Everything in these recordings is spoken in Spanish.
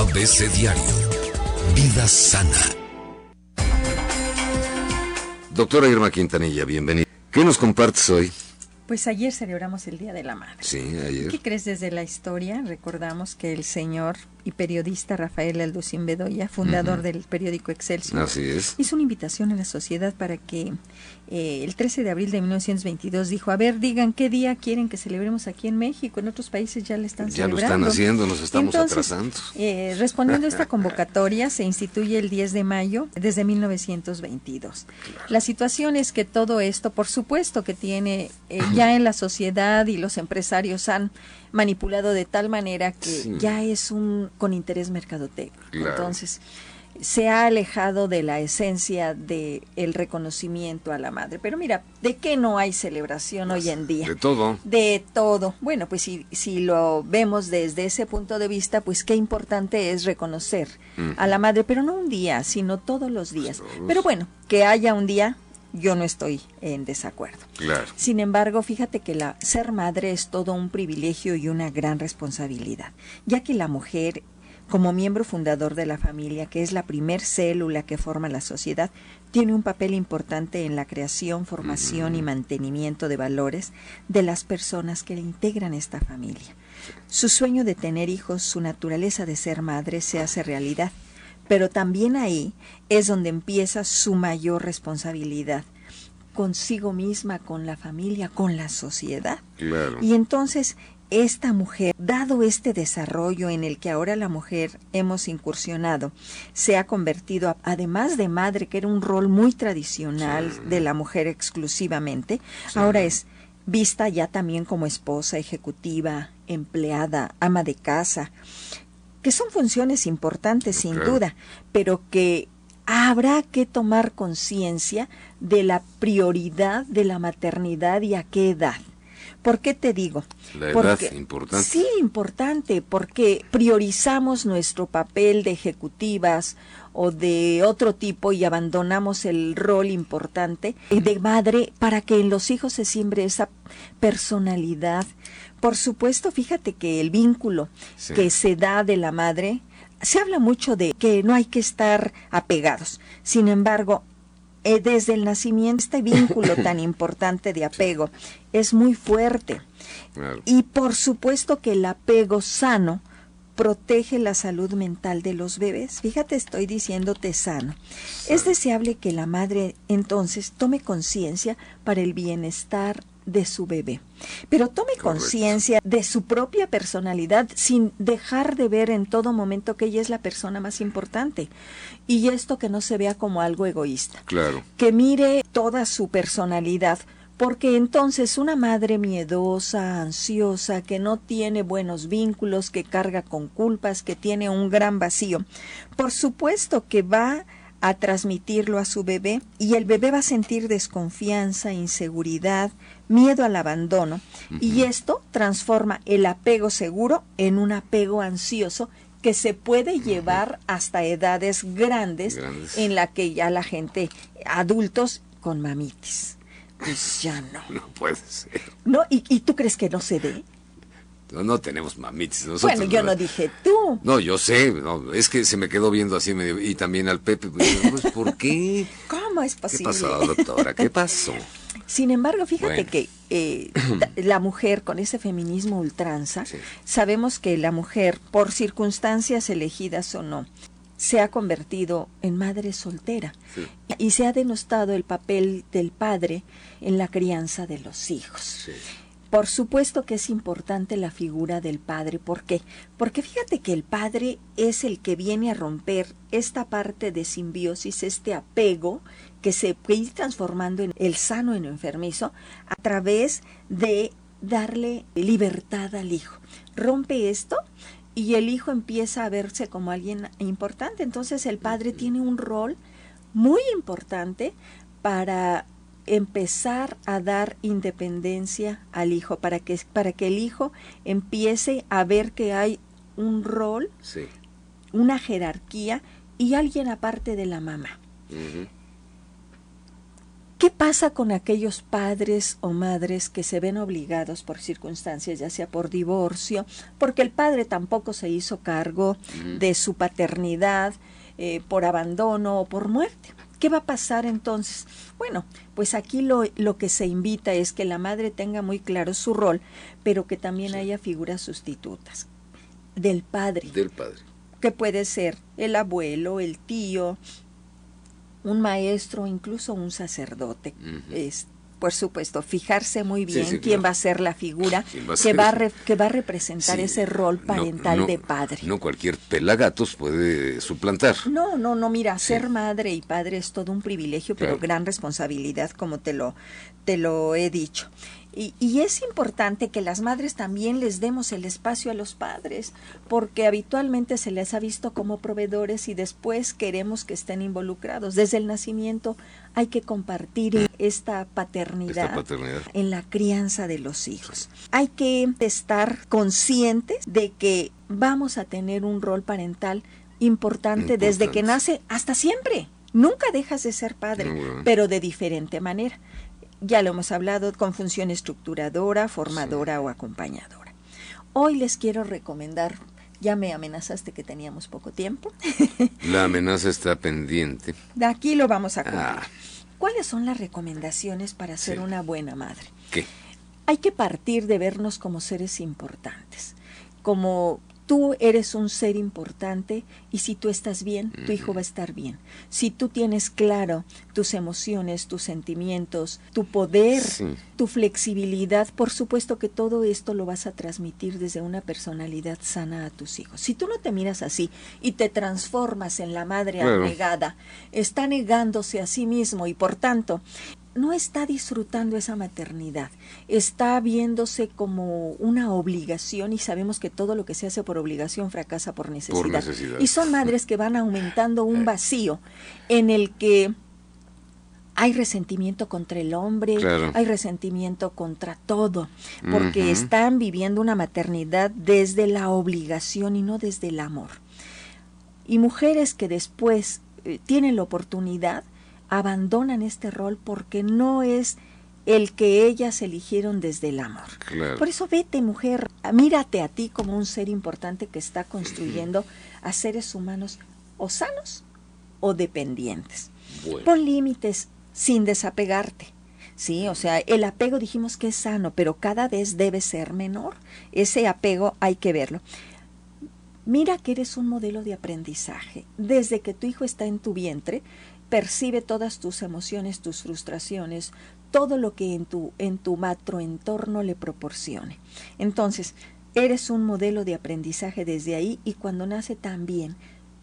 ABC Diario. Vida sana. Doctora Irma Quintanilla, bienvenida. ¿Qué nos compartes hoy? Pues ayer celebramos el Día de la Madre. Sí, ayer. ¿Qué crees desde la historia? Recordamos que el señor y periodista Rafael Alducín Bedoya, fundador del periódico Excelsior, Así es. hizo una invitación a la sociedad para que eh, el 13 de abril de 1922 dijo, a ver, digan qué día quieren que celebremos aquí en México, en otros países ya le están Ya lo celebrando. están haciendo, nos estamos Entonces, atrasando. eh, respondiendo a esta convocatoria, se instituye el 10 de mayo desde 1922. La situación es que todo esto, por supuesto que tiene eh, ya en la sociedad y los empresarios han manipulado de tal manera que Sí. ya es un con interés mercadotécnico. Claro. Entonces, se ha alejado de la esencia de el reconocimiento a la madre. Pero mira, ¿de qué no hay celebración hoy en día? De todo. De todo. Bueno, pues si, si lo vemos desde ese punto de vista, pues qué importante es reconocer a la madre, pero no un día, sino todos los días. Todos. Pero bueno, que haya un día, yo no estoy en desacuerdo. Claro. Sin embargo, fíjate que la ser madre es todo un privilegio y una gran responsabilidad, ya que la mujer, como miembro fundador de la familia, que es la primer célula que forma la sociedad, tiene un papel importante en la creación, formación y mantenimiento de valores de las personas que integran esta familia. Su sueño de tener hijos, su naturaleza de ser madre se hace realidad, pero también ahí es donde empieza su mayor responsabilidad consigo misma, con la familia, con la sociedad. Claro. Y entonces esta mujer, dado este desarrollo en el que ahora la mujer hemos incursionado, se ha convertido, además de madre, que era un rol muy tradicional de la mujer exclusivamente, ahora es vista ya también como esposa, ejecutiva, empleada, ama de casa, que son funciones importantes sin Claro. duda, pero que habrá que tomar conciencia de la prioridad de la maternidad y a qué edad. ¿Por qué te digo? La edad, importante. Sí, importante, porque priorizamos nuestro papel de ejecutivas o de otro tipo y abandonamos el rol importante de madre para que en los hijos se siembre esa personalidad. Por supuesto, fíjate que el vínculo Sí. que se da de la madre, se habla mucho de que no hay que estar apegados. Sin embargo, eh, desde el nacimiento este vínculo tan importante de apego es muy fuerte. Claro. Y por supuesto que el apego sano protege la salud mental de los bebés. Fíjate, estoy diciéndote sano. Es deseable que la madre entonces tome conciencia para el bienestar de su bebé, pero tome conciencia de su propia personalidad sin dejar de ver en todo momento que ella es la persona más importante. Y esto que no se vea como algo egoísta. Claro. que mire toda su personalidad, porque entonces una madre miedosa, ansiosa, que no tiene buenos vínculos, que carga con culpas, que tiene un gran vacío, por supuesto que va a transmitirlo a su bebé y el bebé va a sentir desconfianza, inseguridad, miedo al abandono y esto transforma el apego seguro en un apego ansioso que se puede llevar hasta edades grandes, Grandes. en la que ya la gente, adultos con mamitis. Pues ya no. No puede ser. ¿No? ¿Y, y tú crees que no se dé? No, no tenemos mamitis. Nosotros, bueno, yo no dije tú. No, yo sé, no, es que se me quedó viendo así medio, y también al Pepe, pues, pues, ¿por qué? ¿Cómo es ¿Qué posible? pasó, doctora? ¿Qué pasó? Sin embargo, fíjate Bueno. que eh, la mujer con ese feminismo ultranza, Sí. sabemos que la mujer, por circunstancias elegidas o no, se ha convertido en madre soltera Sí. y se ha denostado el papel del padre en la crianza de los hijos. Sí. Por supuesto que es importante la figura del padre. ¿Por qué? Porque fíjate que el padre es el que viene a romper esta parte de simbiosis, este apego que se puede ir transformando en el sano en enfermizo a través de darle libertad al hijo. Rompe esto y el hijo empieza a verse como alguien importante. Entonces el padre tiene un rol muy importante para empezar a dar independencia al hijo, para que, para que el hijo empiece a ver que hay un rol, Sí. una jerarquía y alguien aparte de la mamá. ¿Qué pasa con aquellos padres o madres que se ven obligados por circunstancias, ya sea por divorcio, porque el padre tampoco se hizo cargo de su paternidad, eh, por abandono o por muerte? ¿Qué va a pasar entonces? Bueno, pues aquí lo, lo, que se invita es que la madre tenga muy claro su rol, pero que también haya figuras sustitutas del padre. Del padre. Que puede ser el abuelo, el tío, un maestro, incluso un sacerdote. es, por supuesto, fijarse muy bien Sí, sí, quién claro. va a ser la figura va que, va a re- que va a representar Sí, ese rol parental no- de padre. No cualquier pelagatos puede suplantar. No, no, no, mira, ser madre y padre es todo un privilegio, pero gran responsabilidad, como te lo, te lo he dicho. Y, y es importante que las madres también les demos el espacio a los padres, porque habitualmente se les ha visto como proveedores y después queremos que estén involucrados. Desde el nacimiento hay que compartir esta paternidad, Esta paternidad. en la crianza de los hijos. Hay que estar conscientes de que vamos a tener un rol parental importante, desde que nace hasta siempre. Nunca dejas de ser padre, pero de diferente manera. Ya lo hemos hablado con función estructuradora, formadora o acompañadora. Hoy les quiero recomendar, ya me amenazaste que teníamos poco tiempo, La amenaza está pendiente. de aquí lo vamos a cumplir. Ah. ¿Cuáles son las recomendaciones para ser Sí. una buena madre? ¿Qué? hay que partir de vernos como seres importantes, como tú eres un ser importante y si tú estás bien, tu hijo va a estar bien. Si tú tienes claro tus emociones, tus sentimientos, tu poder, Sí. tu flexibilidad, por supuesto que todo esto lo vas a transmitir desde una personalidad sana a tus hijos. Si tú no te miras así y te transformas en la madre Claro. abnegada, está negándose a sí mismo y por tanto no está disfrutando esa maternidad, está viéndose como una obligación y sabemos que todo lo que se hace por obligación fracasa por necesidad. necesidad. Y son madres que van aumentando un vacío en el que hay resentimiento contra el hombre, Claro. hay resentimiento contra todo, porque están viviendo una maternidad desde la obligación y no desde el amor. Y mujeres que después eh, tienen la oportunidad abandonan este rol porque no es el que ellas eligieron desde el amor. Claro. Por eso vete, mujer, mírate a ti como un ser importante que está construyendo a seres humanos o sanos o dependientes. Bueno. Pon límites sin desapegarte. Sí, o sea, el apego dijimos que es sano, pero cada vez debe ser menor. Ese apego hay que verlo. Mira que eres un modelo de aprendizaje. Desde que tu hijo está en tu vientre, percibe todas tus emociones, tus frustraciones, todo lo que en tu, en tu macroentorno le proporcione. Entonces, eres un modelo de aprendizaje desde ahí y cuando nace también,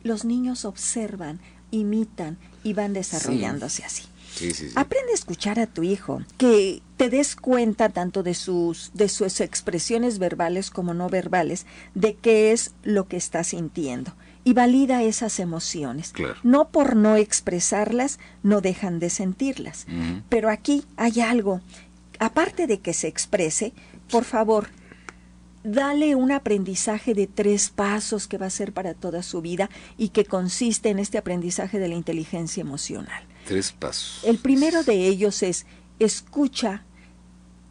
los niños observan, imitan y van desarrollándose así. Sí, sí, sí. Aprende a escuchar a tu hijo, que te des cuenta tanto de sus, de sus expresiones verbales como no verbales, de qué es lo que está sintiendo. Y valida esas emociones. Claro. No por no expresarlas, no dejan de sentirlas. Pero aquí hay algo. Aparte de que se exprese, por favor, dale un aprendizaje de tres pasos que va a ser para toda su vida y que consiste en este aprendizaje de la inteligencia emocional. Tres pasos. El primero de ellos es escucha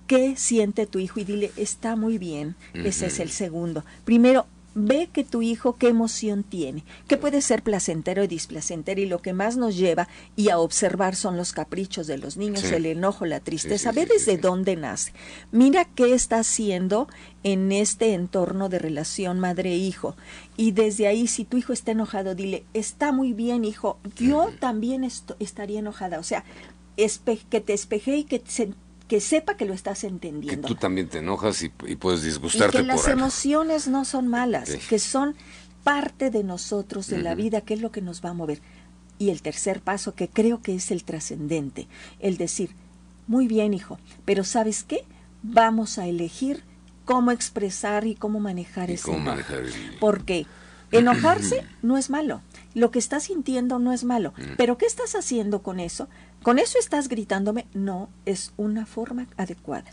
qué siente tu hijo y dile está muy bien. Ese es el segundo. Primero ve que tu hijo qué emoción tiene, que puede ser placentero y displacentero y lo que más nos lleva y a observar son los caprichos de los niños, Sí. el enojo, la tristeza. sí, ve desde dónde nace. Mira qué está haciendo en este entorno de relación madre-hijo. Y desde ahí, si tu hijo está enojado, dile, está muy bien, hijo, yo también esto- estaría enojada. O sea, que te espeje y que, se- que sepa que lo estás Que entendiendo. tú también te enojas y, y puedes Y disgustarte que las algo. emociones no son malas, que son parte de nosotros, de la vida, que es lo que nos va a mover. Y el tercer paso, que creo que es el trascendente, el decir, muy bien, hijo, pero ¿sabes qué? Vamos a elegir cómo expresar y cómo manejar Y ese cómo manejar el- Porque enojarse no es malo, lo que estás sintiendo no es malo, Mm. pero ¿qué estás haciendo con eso? ¿Con eso estás gritándome? No, es una forma adecuada.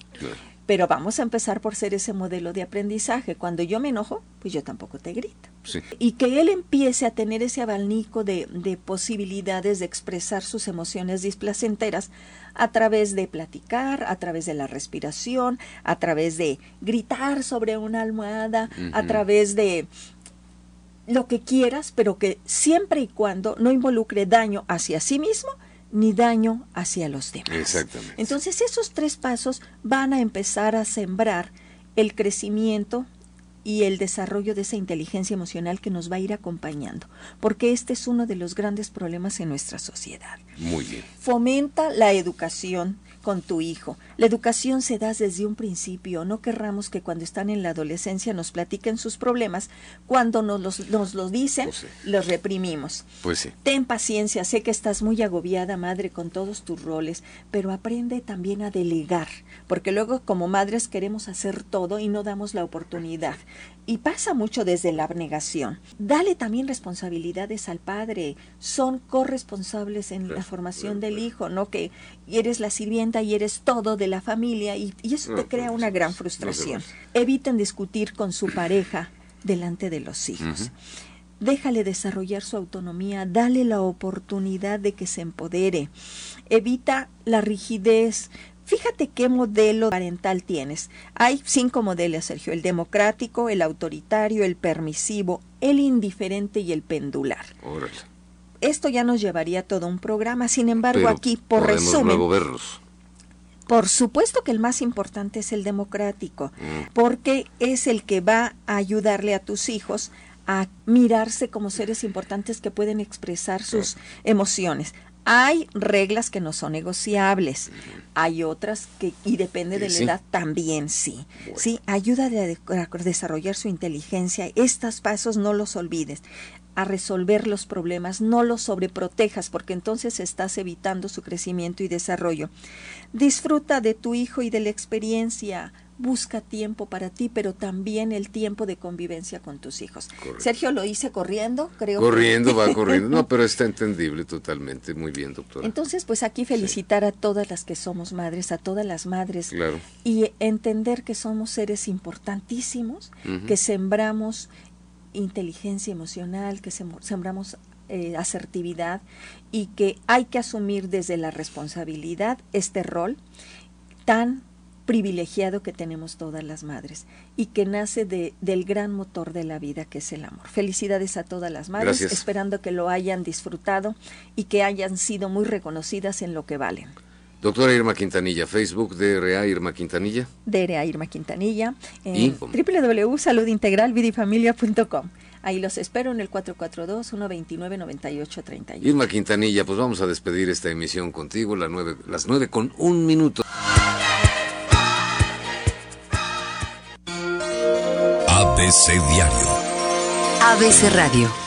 Pero vamos a empezar por ser ese modelo de aprendizaje. Cuando yo me enojo, pues yo tampoco te grito. Sí. Y que él empiece a tener ese abanico de, de posibilidades de expresar sus emociones displacenteras a través de platicar, a través de la respiración, a través de gritar sobre una almohada, a través de lo que quieras, pero que siempre y cuando no involucre daño hacia sí mismo ni daño hacia los demás. Exactamente. Entonces esos tres pasos van a empezar a sembrar el crecimiento y el desarrollo de esa inteligencia emocional que nos va a ir acompañando, porque este es uno de los grandes problemas en nuestra sociedad. Muy bien. Fomenta la educación con tu hijo. La educación se da desde un principio. No querramos que cuando están en la adolescencia nos platiquen sus problemas. Cuando nos los, nos los dicen, Pues sí. los reprimimos. Pues sí. Ten paciencia, sé que estás muy agobiada, madre, con todos tus roles, pero aprende también a delegar, porque luego como madres queremos hacer todo y no damos la oportunidad. Y pasa mucho desde la abnegación. Dale también responsabilidades al padre, son corresponsables en la formación del hijo, no que eres la sirvienta y eres todo de la familia y, y eso te crea pues, una gran frustración. Eviten discutir con su pareja delante de los hijos. Déjale desarrollar su autonomía, dale la oportunidad de que se empodere. Evita la rigidez. Fíjate qué modelo parental tienes. Hay cinco modelos, Sergio. El democrático, el autoritario, el permisivo, el indiferente y el pendular. Órale. Esto ya nos llevaría todo un programa. Sin embargo, Pero aquí, por resumen, luego verlos. Por supuesto que el más importante es el democrático, Mm. porque es el que va a ayudarle a tus hijos a mirarse como seres importantes que pueden expresar sus emociones. Hay reglas que no son negociables, hay otras que, y depende de la sí. edad, también sí. Sí, ayuda a desarrollar su inteligencia. Estos pasos no los olvides a resolver los problemas, no los sobreprotejas porque entonces estás evitando su crecimiento y desarrollo. Disfruta de tu hijo y de la experiencia. Busca tiempo para ti, pero también el tiempo de convivencia con tus hijos. Correcto. Sergio lo hice corriendo, creo. que- Corriendo, va corriendo. No, pero está entendible totalmente. Muy bien, doctora. Entonces, pues aquí felicitar a todas las que somos madres, a todas las madres Claro. y entender que somos seres importantísimos, que sembramos inteligencia emocional, que sem- sembramos eh, asertividad y que hay que asumir desde la responsabilidad este rol tan privilegiado que tenemos todas las madres y que nace de, del gran motor de la vida que es el amor. Felicidades a todas las madres, Gracias. esperando que lo hayan disfrutado y que hayan sido muy reconocidas en lo que valen. Doctora Irma Quintanilla, Facebook DRA Irma Quintanilla. DRA Irma Quintanilla en Y- www.saludintegralvidifamilia.com. Ahí los espero en el 442-129-9831. Irma Quintanilla, pues vamos a despedir esta emisión contigo, la nueve, las nueve con un minuto. ABC Diario. ABC Radio.